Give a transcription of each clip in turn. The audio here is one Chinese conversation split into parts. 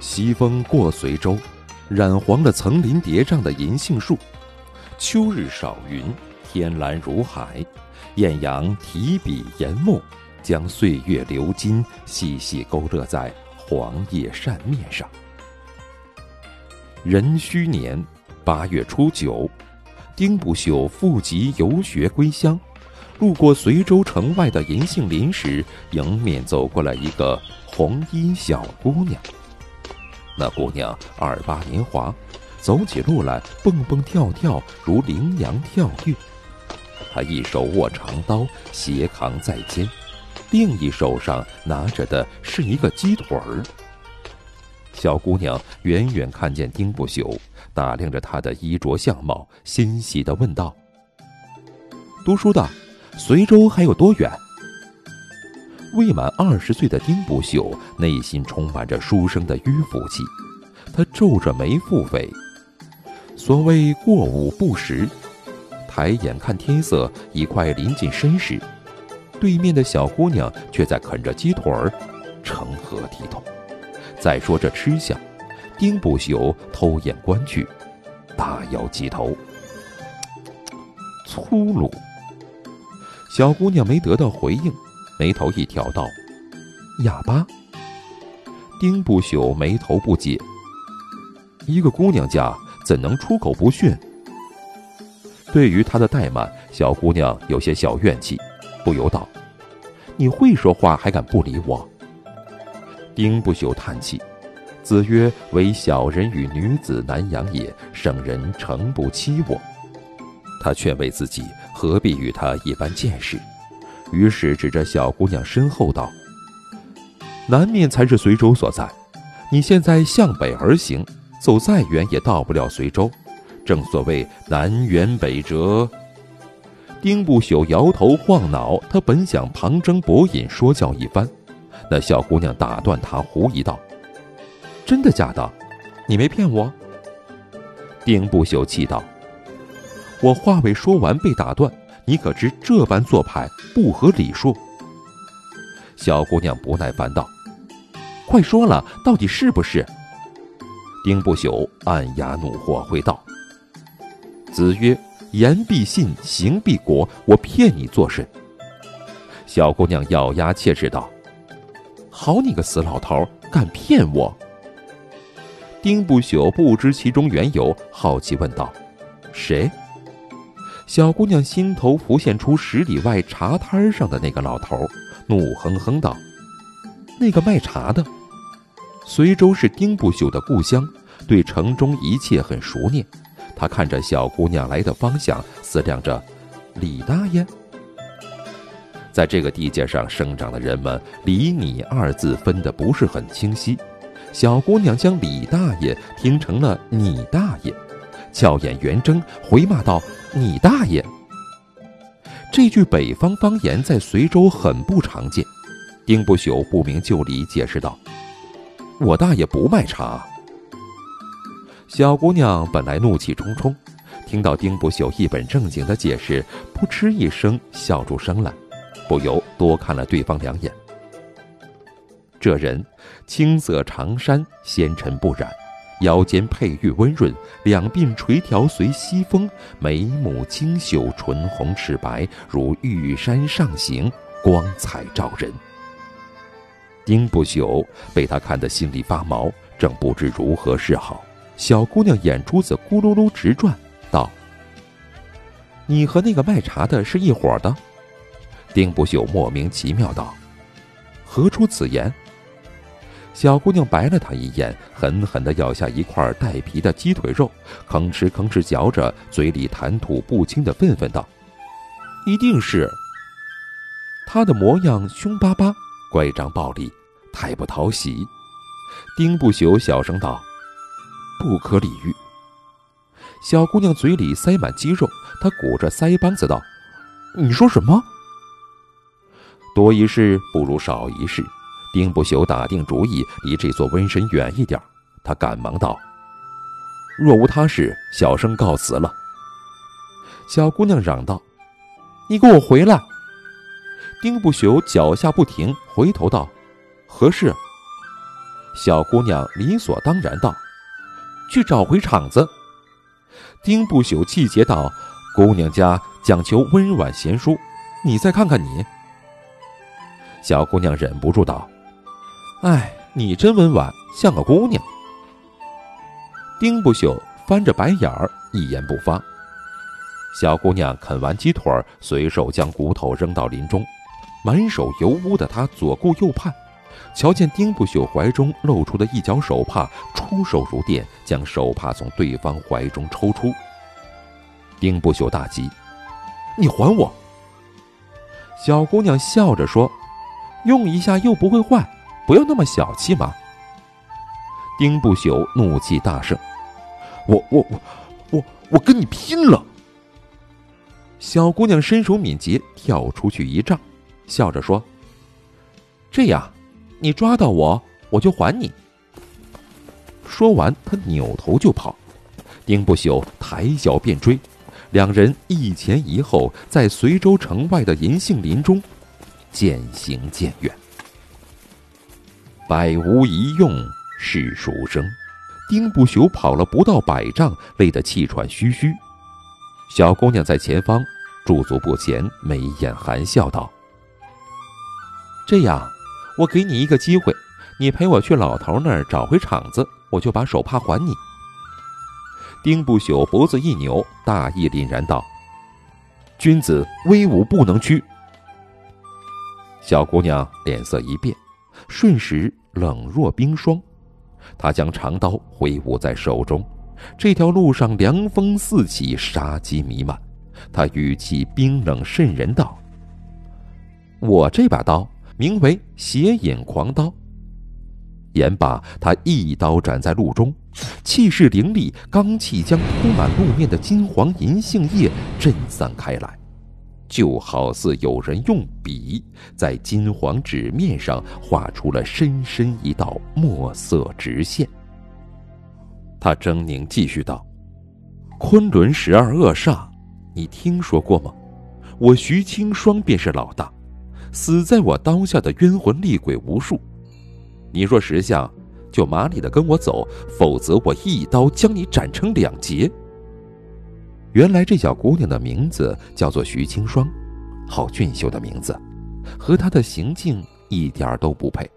西风过随州，染黄了层林叠嶂的银杏树。秋日少云，天蓝如海。艳阳提笔研墨，将岁月流金细细勾勒在黄叶扇面上。壬戌年八月初九，丁不朽复籍游学归乡，路过随州城外的银杏林时，迎面走过来一个红衣小姑娘。那姑娘二八年华，走起路来蹦蹦跳跳，如羚羊跳跃。她一手握长刀，斜扛在肩，另一手上拿着的是一个鸡腿儿。小姑娘远远看见丁不朽，打量着他的衣着相貌，欣喜地问道：“读书的，随州还有多远？”未满二十岁的丁不朽内心充满着书生的迂腐气，他皱着眉腹诽：“所谓过午不食。”抬眼看天色已快临近申时，对面的小姑娘却在啃着鸡腿儿，成何体统？再说这吃相，丁不朽偷眼观去，大摇鸡头，粗鲁。小姑娘没得到回应，眉头一挑道：“哑巴。”丁不朽眉头不解：“一个姑娘家怎能出口不逊？”对于他的怠慢，小姑娘有些小怨气，不由道：“你会说话，还敢不理我？”丁不朽叹气：“子曰：‘唯小人与女子难养也，圣人诚不欺我。’”他劝慰自己，何必与他一般见识？于是指着小姑娘身后道：“南面才是随州所在，你现在向北而行，走再远也到不了随州。”正所谓南辕北辙。丁不朽摇头晃脑，他本想旁征博引说教一番，那小姑娘打断他，狐疑道：“真的假的？你没骗我？”丁不朽气道：“我话未说完被打断，你可知这般做派不合礼数？”小姑娘不耐烦道：“快说了，到底是不是？”丁不朽暗哑怒火回道。子曰：“言必信，行必果。我骗你作甚？”小姑娘咬牙切齿道：“好你个死老头，敢骗我！”丁不朽不知其中缘由，好奇问道：“谁？”小姑娘心头浮现出十里外茶摊上的那个老头，怒哼哼道：“那个卖茶的。”随州是丁不朽的故乡，对城中一切很熟念。他看着小姑娘来的方向，思量着：“李大爷。”在这个地界上生长的人们，“李你”二字分得不是很清晰。小姑娘将“李大爷”听成了“你大爷”，俏眼圆睁，回骂道：“你大爷！”这句北方方言在随州很不常见。丁不朽不明就里，解释道：“我大爷不卖茶。”小姑娘本来怒气冲冲，听到丁不朽一本正经的解释，扑哧一声笑出声来，不由多看了对方两眼。这人青色长衫，纤尘不染，腰间佩玉温润，两鬓垂髫随西风，眉目清秀，唇红齿白，如玉山上行，光彩照人。丁不朽被他看得心里发毛，正不知如何是好。小姑娘眼珠子咕噜噜直转，道：“你和那个卖茶的是一伙的？”丁不朽莫名其妙道：“何出此言？”小姑娘白了他一眼，狠狠地咬下一块带皮的鸡腿肉，吭哧吭哧嚼着，嘴里谈吐不清的愤愤道：“一定是。”他的模样凶巴巴，乖张暴力，太不讨喜。丁不朽小声道。不可理喻。小姑娘嘴里塞满鸡肉，她鼓着腮帮子道：“你说什么？多一事不如少一事。”丁不朽打定主意，离这座瘟神远一点。他赶忙道：“若无他事，小生告辞了。”小姑娘嚷道：“你给我回来！”丁不朽脚下不停，回头道：“何事？”小姑娘理所当然道：“去找回场子。”丁不朽气结道：“姑娘家讲求温婉贤淑，你再看看你。”小姑娘忍不住道：“哎，你真温婉，像个姑娘。”丁不朽翻着白眼儿，一言不发。小姑娘啃完鸡腿，随手将骨头扔到林中，满手油污的她左顾右盼，瞧见丁不朽怀中露出的一角手帕，出手如电，将手帕从对方怀中抽出。丁不朽大急：“你还我！”小姑娘笑着说：“用一下又不会坏，不要那么小气嘛。”丁不朽怒气大盛：“我我我我我跟你拼了！”小姑娘身手敏捷，跳出去一丈，笑着说：“这样，你抓到我，我就还你。”说完，她扭头就跑。丁不朽抬脚便追，两人一前一后，在随州城外的银杏林中渐行渐远。百无一用是书生，丁不朽跑了不到百丈，累得气喘吁吁。小姑娘在前方驻足不前，眉眼含笑道：“这样，我给你一个机会，你陪我去老头那儿找回场子，我就把手帕还你。”丁不朽脖子一扭，大义凛然道：“君子威武不能屈。”小姑娘脸色一变，瞬时冷若冰霜。他将长刀挥舞在手中。这条路上凉风四起，杀机弥漫。他语气冰冷渗人道：“我这把刀名为邪影狂刀。”言罢，他一刀斩在路中，气势凌厉，罡气将铺满路面的金黄银杏叶震散开来，就好似有人用笔在金黄纸面上画出了深深一道墨色直线。他狰狞继续道：“昆仑十二恶煞，你听说过吗？我徐清霜便是老大，死在我刀下的冤魂厉鬼无数。你若识相，就麻利的跟我走，否则我一刀将你斩成两截。”原来这小姑娘的名字叫做徐清霜，好俊秀的名字，和她的行径一点都不配。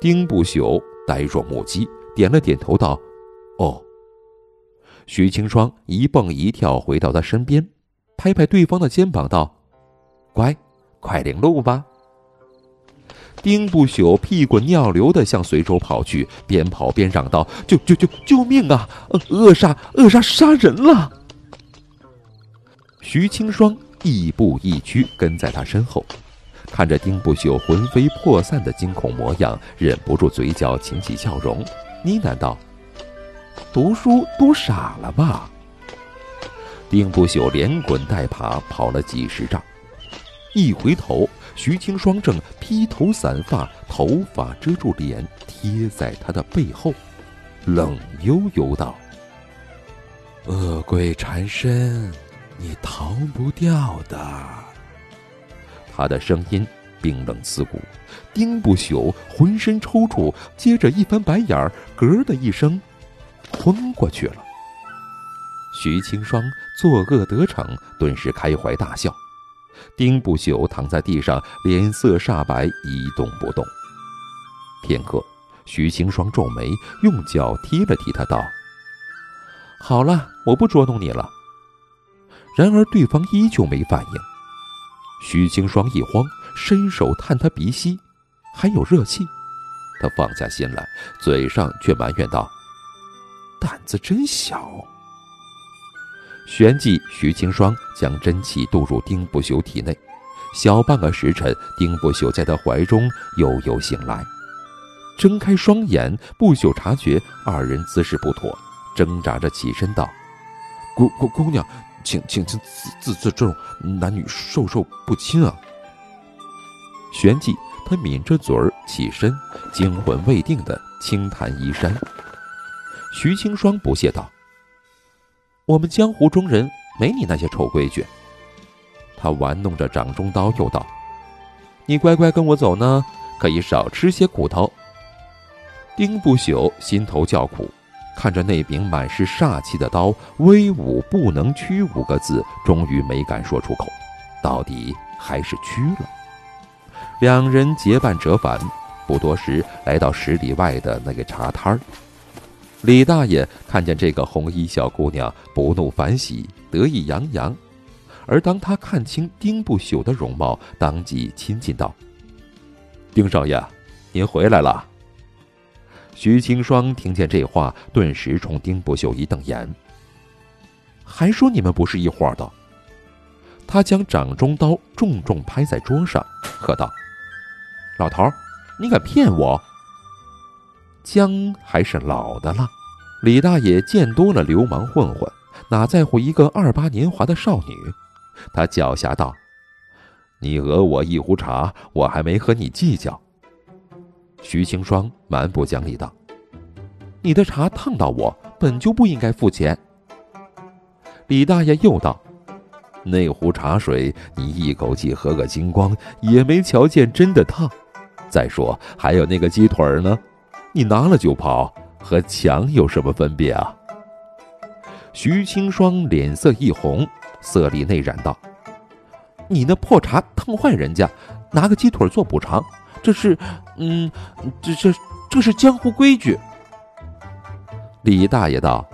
丁不朽呆若木鸡。点了点头，道：“哦。”徐清霜一蹦一跳回到他身边，拍拍对方的肩膀，道：“乖，快领路吧。”丁不朽屁滚尿流的向随州跑去，边跑边嚷道：“救救救救命啊！恶煞恶煞杀人了！”徐清霜亦步亦趋跟在他身后，看着丁不朽魂飞魄散的惊恐模样，忍不住嘴角噙起笑容。呢喃道：“读书读傻了吧？”丁不朽连滚带爬跑了几十丈，一回头，徐清霜正披头散发，头发遮住脸，贴在他的背后，冷悠悠道：“恶鬼缠身，你逃不掉的。”他的声音。冰冷刺骨，丁不朽浑身抽搐，接着一翻白眼儿，咯的一声，昏过去了。徐清霜作恶得逞，顿时开怀大笑。丁不朽躺在地上，脸色煞白，一动不动。片刻，徐清霜皱眉，用脚踢了踢他，道：“好了，我不捉弄你了。”然而对方依旧没反应。徐清霜一慌。伸手探他鼻息，还有热气。他放下心来，嘴上却埋怨道：“胆子真小。”旋即，徐清霜将真气渡入丁不朽体内。小半个时辰，丁不朽在他怀中悠悠醒来，睁开双眼，不朽察觉二人姿势不妥，挣扎着起身道：“姑姑姑娘，请请请自自重，男女授受不亲啊。”旋即，他抿着嘴儿起身，惊魂未定的轻弹衣衫。徐清霜不屑道：“我们江湖中人没你那些臭规矩。”他玩弄着掌中刀，又道：“你乖乖跟我走呢，可以少吃些苦头。”丁不朽心头叫苦，看着那柄满是煞气的刀，“威武不能屈”五个字，终于没敢说出口。到底还是屈了。两人结伴折返，不多时来到十里外的那个茶摊儿。李大爷看见这个红衣小姑娘，不怒反喜，得意洋洋。而当他看清丁不朽的容貌，当即亲近道：“丁少爷，您回来了。”徐青霜听见这话，顿时冲丁不朽一瞪眼：“还说你们不是一伙的！”他将掌中刀重重拍在桌上，喝道：“老头，你敢骗我？姜还是老的辣。”李大爷见多了流氓混混，哪在乎一个二八年华的少女？他狡黠道：“你讹我一壶茶，我还没和你计较。”徐青霜蛮不讲理道：“你的茶烫到我，本就不应该付钱。”李大爷又道。那壶茶水，你一口气喝个精光，也没瞧见真的烫。再说，还有那个鸡腿呢，你拿了就跑，和抢有什么分别啊？徐青霜脸色一红，色厉内荏道：“你那破茶烫坏人家，拿个鸡腿做补偿，这是……嗯，这这这是江湖规矩。”李大爷道：“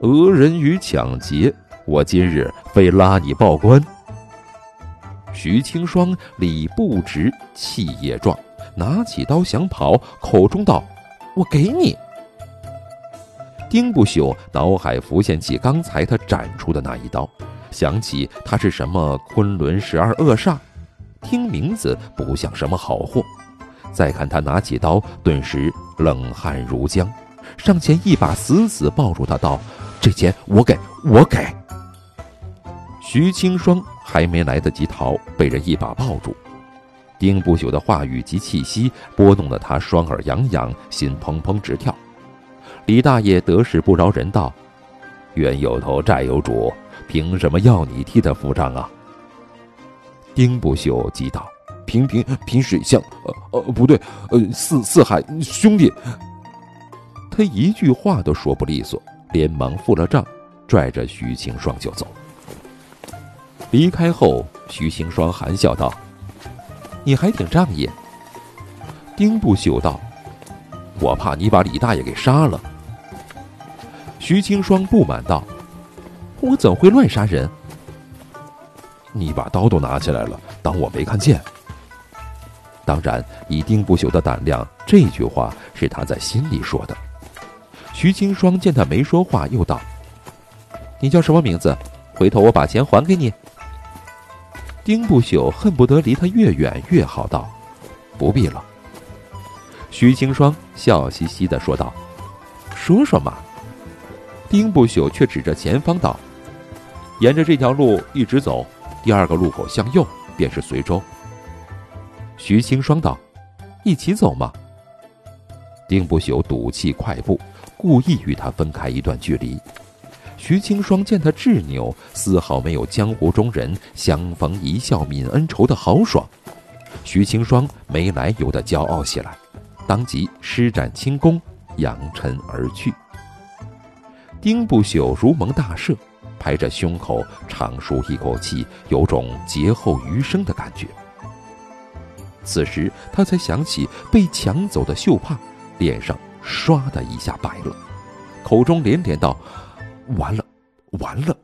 讹人与抢劫。”我今日非拉你报官。徐青霜理不直，气也壮，拿起刀想跑，口中道：“我给你。”丁不朽脑海浮现起刚才他斩出的那一刀，想起他是什么昆仑十二恶煞，听名字不像什么好货。再看他拿起刀，顿时冷汗如浆，上前一把死死抱住他，道：“这钱我给，我给。”徐青霜还没来得及逃，被人一把抱住。丁不朽的话语及气息拨弄得他双耳痒痒，心砰砰直跳。李大爷得势不饶人道：“冤有头债有主，凭什么要你替他付账啊？”丁不朽急道：“平平平水乡，呃呃，不对，呃四四海兄弟。”他一句话都说不利索，连忙付了账，拽着徐清霜就走。离开后，徐清霜含笑道：“你还挺仗义。”丁不朽道：“我怕你把李大爷给杀了。”徐青霜不满道：“我怎会乱杀人？你把刀都拿起来了，当我没看见？”当然，以丁不朽的胆量，这句话是他在心里说的。徐青霜见他没说话，又道：“你叫什么名字？回头我把钱还给你。”丁不朽恨不得离他越远越好，道：“不必了。”徐青霜笑嘻嘻的说道：“说说嘛。”丁不朽却指着前方道：“沿着这条路一直走，第二个路口向右便是随州。”徐青霜道：“一起走嘛。”丁不朽赌气快步，故意与他分开一段距离。徐青霜见他执拗，丝毫没有江湖中人相逢一笑泯恩仇的豪爽。徐青霜没来由的骄傲起来，当即施展轻功，扬尘而去。丁不朽如蒙大赦，拍着胸口长舒一口气，有种劫后余生的感觉。此时他才想起被抢走的绣帕，脸上唰的一下白了，口中连连道。完了，完了。